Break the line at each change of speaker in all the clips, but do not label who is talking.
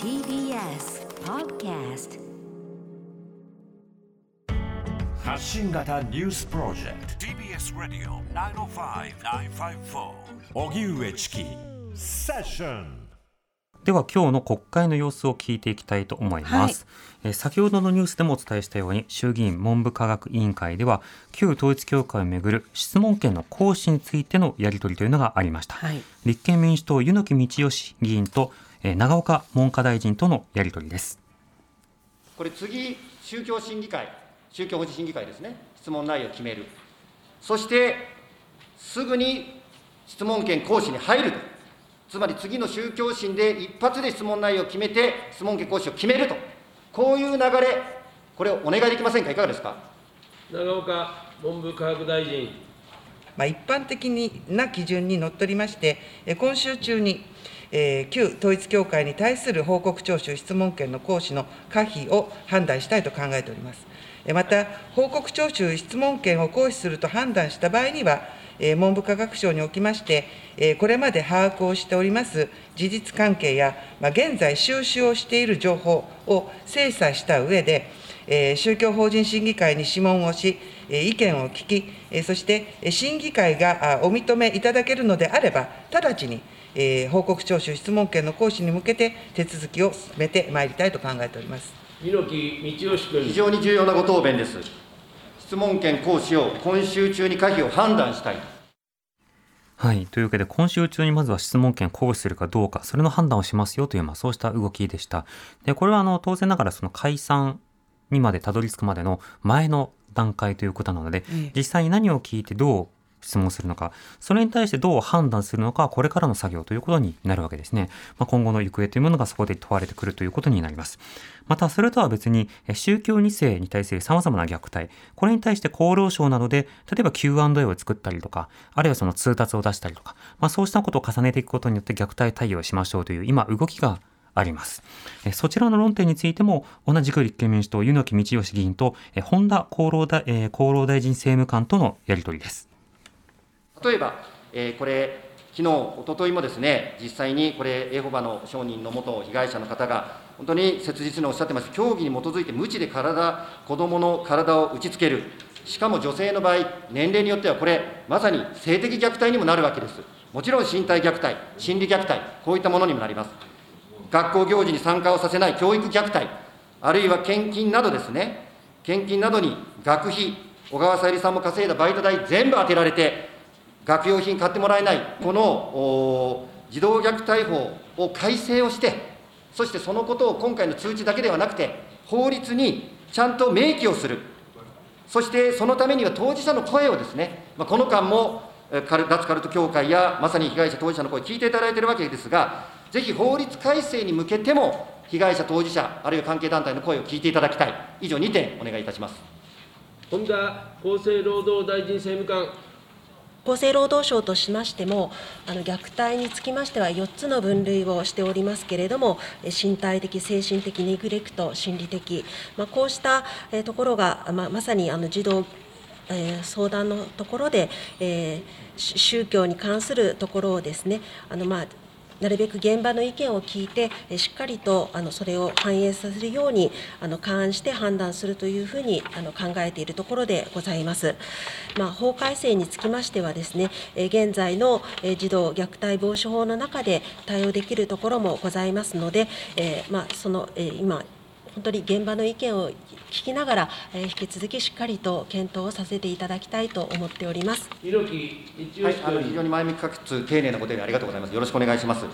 TBS Podcast
発信型ニュースプロジェクト。TBS ラディオ905-954おぎゅうえちきセッション
では今日の国会の様子を聞いていきたいと思います、えー先ほどのニュースでもお伝えしたように衆議院文部科学委員会では旧統一教会をめぐる質問権の行使についてのやり取りというのがありました、
はい。
立憲民主党柚木道義議員と、えー長岡文科大臣とのやり取りです。
これ次、宗教審議会、宗教法人審議会ですね、質問内容を決める、そしてすぐに質問権行使に入ると、つまり次の宗教審で一発で質問内容を決めて、質問権行使を決めると、こういう流れ、これをお願いできませんか、いかがですか？
永岡文部科学大臣。
まあ、一般的な基準にのっとりまして、え今週中に、えー旧統一教会に対する報告徴収、質問権の行使の可否を判断したいと考えております。えまた、報告徴収、質問権を行使すると判断した場合には、えー文部科学省におきまして、えーこれまで把握をしております事実関係や、まあ、現在収集をしている情報を精査した上で、えー宗教法人審議会に諮問をし、えー意見を聞き、えーそしてえー審議会があお認めいただけるのであれば、直ちに、えー報告徴収、質問権の行使に向けて手続きを進めてまいりたいと考えております。
猪木道義君。
非常に重要なご答弁です。質問権行使を今週中に可否を判断したい。
はい。というわけで、今週中にまずは質問権を行使するかどうか、それの判断をしますよという、まあ、そうした動きでした。で、これは、あの、当然ながら、その解散にまでたどり着くまでの前の段階ということなので、
ええ
実際に何を聞いてどう質問するのか、それに対してどう判断するのか、これからの作業ということになるわけですね。まあ、今後の行方というものがそこで問われてくるということになります。また、それとは別に、え宗教2世に対する様々な虐待、これに対して厚労省などで、例えば Q&A を作ったりとか、あるいはその通達を出したりとか、まあ、そうしたことを重ねていくことによって虐待対応しましょうという、今、動きがあります。えそちらの論点についても、同じく立憲民主党、柚木道義議員と、え本田厚労大,、えー厚労大臣政務官とのやり取りです。
例えば、えーこれ、昨日一昨日もですね、実際にこれ、エホバの証人の元被害者の方が、本当に切実におっしゃってます、教義に基づいて無知で体、子どもの体を打ちつける、しかも女性の場合、年齢によってはこれ、まさに性的虐待にもなるわけです。もちろん身体虐待、心理虐待、こういったものにもなります。学校行事に参加をさせない教育虐待、あるいは献金などですね、献金などに学費、小川さゆりさんも稼いだバイト代全部当てられて、学用品買ってもらえない、この児童虐待法を改正をして、そしてそのことを今回の通知だけではなくて、法律にちゃんと明記をする、そしてそのためには当事者の声をですね、まあ、この間も脱カルト協会やまさに被害者当事者の声を聞いていただいているわけですが、ぜひ法律改正に向けても、被害者当事者、あるいは関係団体の声を聞いていただきたい、以上2点お願いいたします。
本田厚生労働大臣政務官。
厚生労働省としましても、あの虐待につきましては4つの分類をしておりますけれども、身体的、精神的、ネグレクト、心理的、まあ、こうしたところが、まあ、まさにあの児童相談のところで、宗教に関するところをですね、あのまあなるべく現場の意見を聞いて、えしっかりとあのそれを反映させるようにあの勘案して判断するというふうにあの考えているところでございます。まあ、法改正につきましてはですね、え現在のえ児童虐待防止法の中で対応できるところもございますので、えーまあ、その、えー今本当に現場の意見を聞きながら、えー引き続きしっかりと検討をさせていただきたいと思っております。
はいあの非
君。
常に前向きかつ丁寧なご提言ありがとうございます。よろしくお願いします。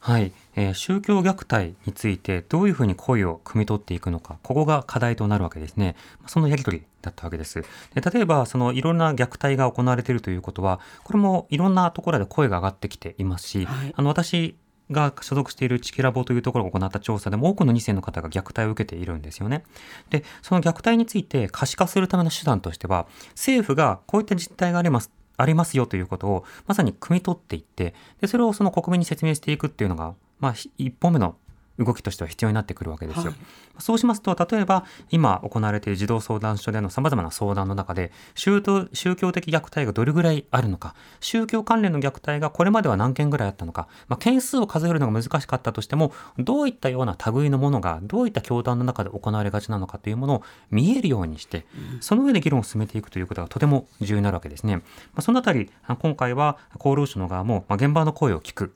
はい、えー宗教虐待についてどういうふうに声を汲み取っていくのか、ここが課題となるわけですね。そのやり取りだったわけです。で例えば、そのいろんな虐待が行われているということは、これもいろんなところで声が上がってきていますし、
はい
あの私が所属しているチキラボというところが行った調査でも多くの2世の方が虐待を受けているんですよね。で、その虐待について可視化するための手段としては、政府がこういった実態があります。ありますよということをまさに汲み取っていってでそれをその国民に説明していくっていうのが、まあ、1本目の動きとしては必要になってくるわけですよ。そうしますと例えば今行われている児童相談所でのさまざまな相談の中で宗教宗教的虐待がどれぐらいあるのか宗教関連の虐待がこれまでは何件ぐらいあったのか、まあ、件数を数えるのが難しかったとしてもどういったような類のものがどういった教団の中で行われがちなのかというものを見えるようにしてその上で議論を進めていくということがとても重要になるわけですね。まあ、そのあたり今回は厚労省の側も、まあ、現場の声を聞く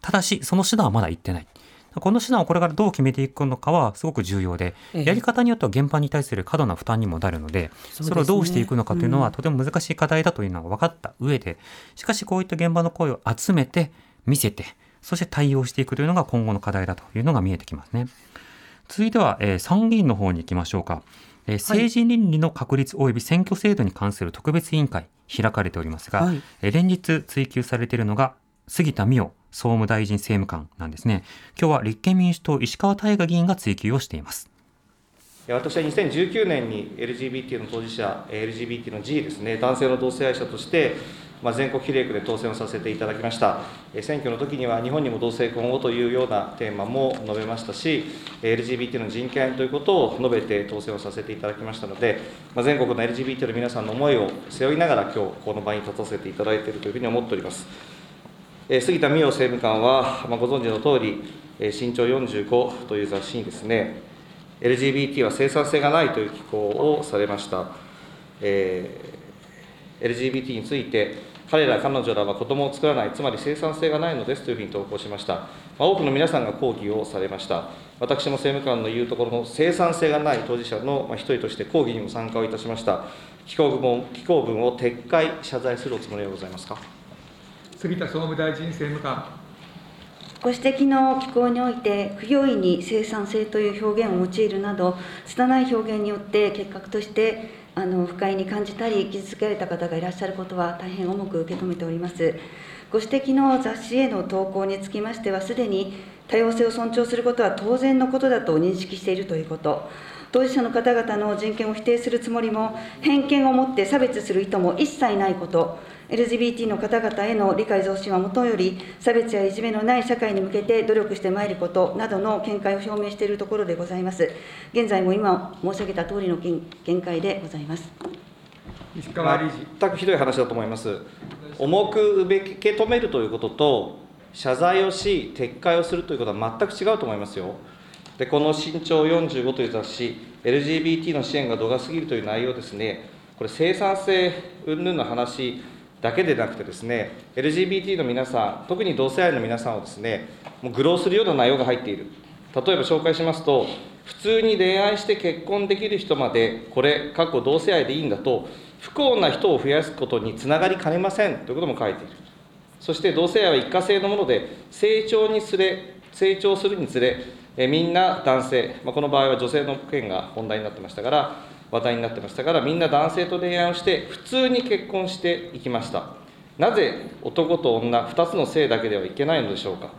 ただしその手段はまだ言ってない。この手段をこれからどう決めていくのかはすごく重要で、
ええ
やり方によっては現場に対する過度な負担にもなるので、
そうですね
それをどうしていくのかというのは
うん
とても難しい課題だというのが分かった上で、しかしこういった現場の声を集めて、見せて、そして対応していくというのが今後の課題だというのが見えてきますね。続いては、えー参議院の方に行きましょうか。えー政治倫理の確立及び選挙制度に関する特別委員会開かれておりますが、
はい
えー連日追及されているのが杉田水脈総務大臣政務官なんですね。今日は立憲民主党石川大我議員が追及をしています。
私は2019年に LGBT の当事者、LGBT の G ですね、男性の同性愛者として、まあ、全国比例区で当選をさせていただきました。選挙の時には、日本にも同性婚をというようなテーマも述べましたし、LGBT の人権ということを述べて当選をさせていただきましたので、まあ、全国の LGBT の皆さんの思いを背負いながら、今日この場に立たせていただいているというふうに思っております。杉田水脈政務官は、まあ、ご存知の通り、身長45という雑誌にですね、LGBT は生産性がないという寄稿をされました。えー LGBT について、彼ら、彼女らは子供を作らない、つまり生産性がないのですというふうに投稿しました。まあ、多くの皆さんが抗議をされました。私も政務官の言うところの生産性がない当事者の一人として抗議にも参加をいたしました。寄稿文寄稿文を撤回、謝罪するおつもりはございますか？
杉田総務大臣政務官。
ご指摘の機構において、不用意に生産性という表現を用いるなど、拙い表現によって結果としてあの不快に感じたり、傷つけられた方がいらっしゃることは大変重く受け止めております。ご指摘の雑誌への投稿につきましては、すでに多様性を尊重することは当然のことだと認識しているということ。当事者の方々の人権を否定するつもりも、偏見を持って差別する意図も一切ないこと、LGBT の方々への理解増進はもとより、差別やいじめのない社会に向けて努力してまいることなどの見解を表明しているところでございます。現在も今申し上げた通りの見見解でございます。
石川理事。
全くひどい話だと思います。重く受け止めるということと、謝罪をし、撤回をするということは全く違うと思いますよ。で、この身長45という雑誌、LGBT の支援が度が過ぎるという内容ですね、これ、生産性云々の話だけでなくてですね、LGBT の皆さん、特に同性愛の皆さんをですね、もう愚弄するような内容が入っている。例えば紹介しますと、普通に恋愛して結婚できる人まで、これ、過去同性愛でいいんだと、不幸な人を増やすことにつながりかねませんということも書いている。そして同性愛は一過性のもので、成長につれ、成長するにつれ、えみんな男性、まあ、この場合は女性の権が問題になってましたから、話題になってましたから、みんな男性と恋愛をして、普通に結婚していきました。なぜ男と女、2つの性だけではいけないのでしょうか。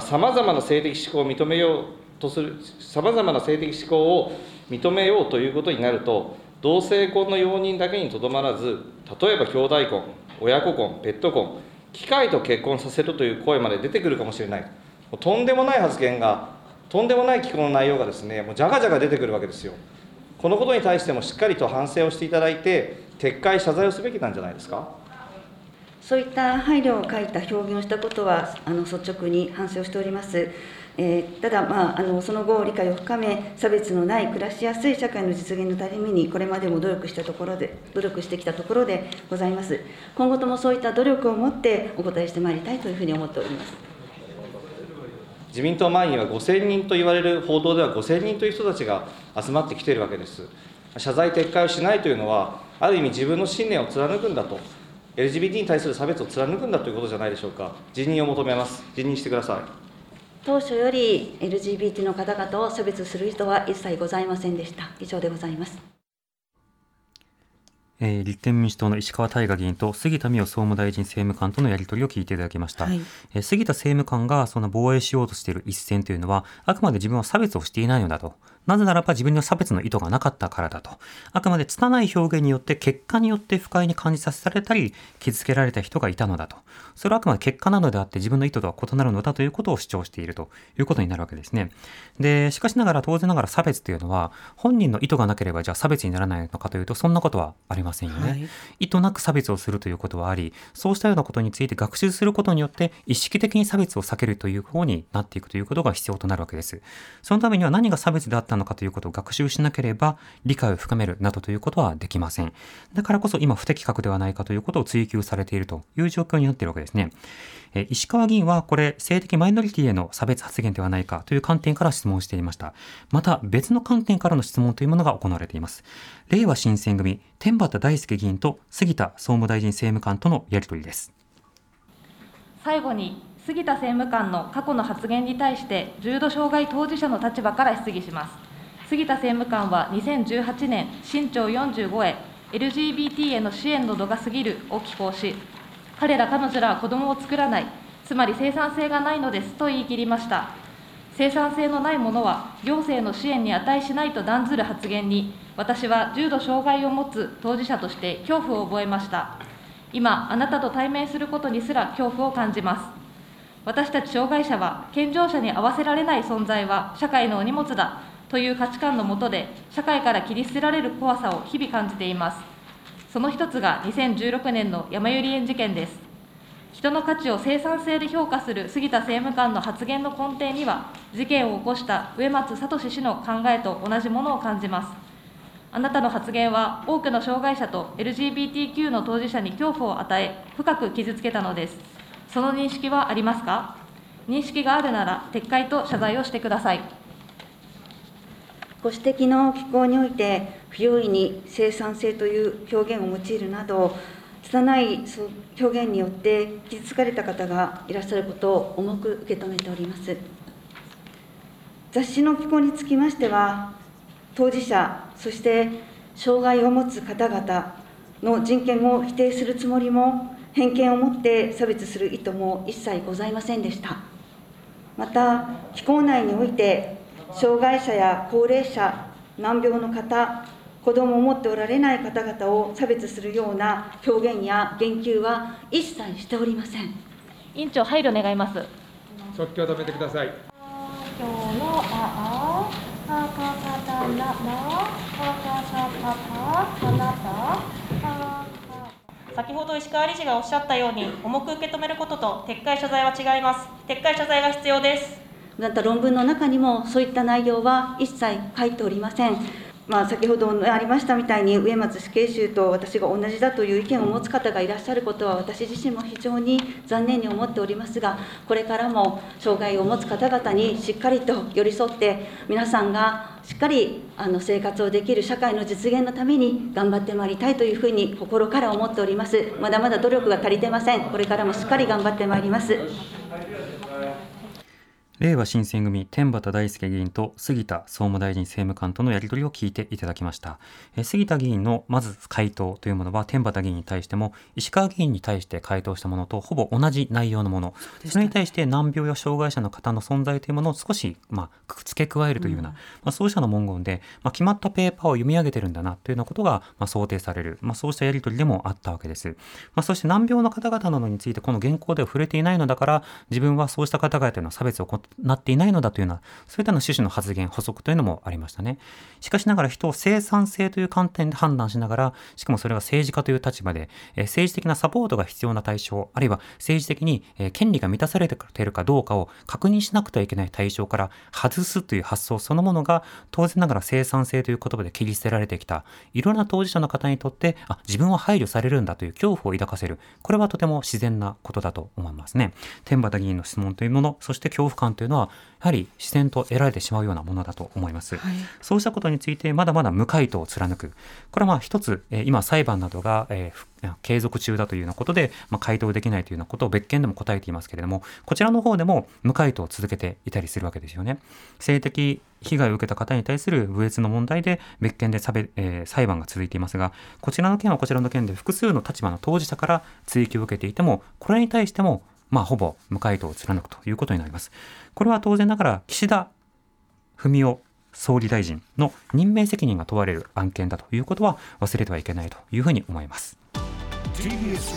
さまざ、まな性的指向を認めようとする、さまざまな性的指向を認めようということになると、同性婚の容認だけにとどまらず、例えば兄弟婚、親子婚、ペット婚、機械と結婚させるという声まで出てくるかもしれない。とんでもない発言が、とんでもない機構の内容がですね、もうじゃがじゃが出てくるわけですよ。このことに対してもしっかりと反省をしていただいて、撤回、謝罪をすべきなんじゃないですか？
そういった配慮を書いた表現をしたことは、あの率直に反省をしております。えーただ、まあ、あのその後、理解を深め、差別のない暮らしやすい社会の実現のために、これまでも努力したところで、努力してきたところでございます。今後ともそういった努力を持ってお答えしてまいりたいというふうに思っております。
自民党前には5000人と言われる報道では5000人という人たちが集まってきているわけです。謝罪撤回をしないというのは、ある意味自分の信念を貫くんだと、LGBT に対する差別を貫くんだということじゃないでしょうか。辞任を求めます。辞任してください。
当初より LGBT の方々を差別する人は一切ございませんでした。以上でございます。
えー立憲民主党の石川大我議員と杉田水脈総務大臣政務官とのやり取りを聞いていただきました、
はい
えー杉田政務官がその防衛しようとしている一線というのはあくまで自分は差別をしていないのだとなぜならば自分には差別の意図がなかったからだと。あくまで拙い表現によって結果によって不快に感じさせられたり、傷つけられた人がいたのだと。それはあくまで結果なのであって自分の意図とは異なるのだということを主張しているということになるわけですね。で、しかしながら当然ながら差別というのは、本人の意図がなければじゃあ差別にならないのかというと、そんなことはありませんよね。はい意図なく差別をするということはあり、そうしたようなことについて学習することによって意識的に差別を避けるという方になっていくということが必要となるわけです。そのためには何が差別であったのかということを学習しなければ理解を深めるなどということはできません。だからこそ今不適格ではないかということを追求されているという状況になっているわけですね。え石川議員はこれ性的マイノリティへの差別発言ではないかという観点から質問していました。また別の観点からの質問というものが行われています。令和新選組天畠大輔議員と杉田総務大臣政務官とのやり取りです。
最後に杉田政務官の過去の発言に対して重度障害当事者の立場から質疑します杉田政務官は2018年新潮45へ LGBT への支援の度が過ぎるを寄稿し彼ら彼女らは子どもを作らないつまり生産性がないのですと言い切りました。生産性のないものは行政の支援に値しないと断ずる発言に私は重度障害を持つ当事者として恐怖を覚えました。今あなたと対面することにすら恐怖を感じます。私たち障害者は健常者に合わせられない存在は社会のお荷物だ。という価値観のもとで社会から切り捨てられる怖さを日々感じています。その一つが2016年の山百合園事件です。人の価値を生産性で評価する杉田政務官の発言の根底には事件を起こした植松聡氏の考えと同じものを感じます。あなたの発言は多くの障害者と LGBTQ の当事者に恐怖を与え深く傷つけたのです。その認識はありますか？認識があるなら撤回と謝罪をしてください。
ご指摘の機構において不用意に生産性という表現を用いるなど拙い表現によって傷つかれた方がいらっしゃることを重く受け止めております雑誌の機構につきましては当事者そして障害を持つ方々の人権を否定するつもりも偏見を持って差別する意図も一切ございませんでした。また、機構内において、障害者や高齢者、難病の方、子どもを持っておられない方々を差別するような表現や言及は一切しておりません。
委員長、配慮願います。
即興止めてください。今日のああ、かかたなな、かか
たたた、かなた、先ほど石川理事がおっしゃったように重く受け止めることと撤回謝罪は違います撤回謝罪が必要です
また論文の中にもそういった内容は一切書いておりませんまあ、先ほどありましたみたいに、植松死刑囚と私が同じだという意見を持つ方がいらっしゃることは、私自身も非常に残念に思っておりますが、これからも障害を持つ方々にしっかりと寄り添って、皆さんがしっかりあの生活をできる社会の実現のために頑張ってまいりたいというふうに心から思っております。まだまだ努力が足りてません。これからもしっかり頑張ってまいります。
令和新選組天畠大輔議員と杉田総務大臣政務官とのやり取りを聞いていただきました。え杉田議員のまず回答というものは天畠議員に対しても石川議員に対して回答したものとほぼ同じ内容のもの、それに対して難病や障害者の方の存在というものを少し、まあ、付け加えるというような、うん、まあ、そうしたの文言で、まあ、決まったペーパーを読み上げてるんだなというようなことが、まあ、想定される、まあ、そうしたやり取りでもあったわけです。まあ、そして難病の方々などについてこの原稿では触れていないのだから自分はそうした方々というのは差別を行っていないのだというような、そういったの趣旨の発言、補足というのもありましたね。しかしながら人を生産性という観点で判断しながら、しかもそれは政治家という立場で、え政治的なサポートが必要な対象、あるいは政治的に、え権利が満たされているかどうかを確認しなくてはいけない対象から外すという発想そのものが、当然ながら生産性という言葉で切り捨てられてきた、いろんな当事者の方にとって、あ、自分は配慮されるんだという恐怖を抱かせる。これはとても自然なことだと思いますね。天畠議員の質問というもの、そして恐怖感というのは、やはり自然と得られてしまうようなものだと思います。はい、そうしたことについてまだまだ無回答を貫く。これはまあ一つ、え今裁判などが、えー、継続中だというようなことで、まあ、回答できないというようなことを別件でも答えていますけれども、こちらの方でも無回答を続けていたりするわけですよね。性的被害を受けた方に対する侮蔑の問題で別件で差別、えー、裁判が続いていますが、こちらの件はこちらの件で複数の立場の当事者から追及を受けていても、これに対してもまあ、ほぼ無回答を貫くということになります。これは当然ながら岸田文雄総理大臣の任命責任が問われる案件だということは忘れてはいけないというふうに思います。
TBS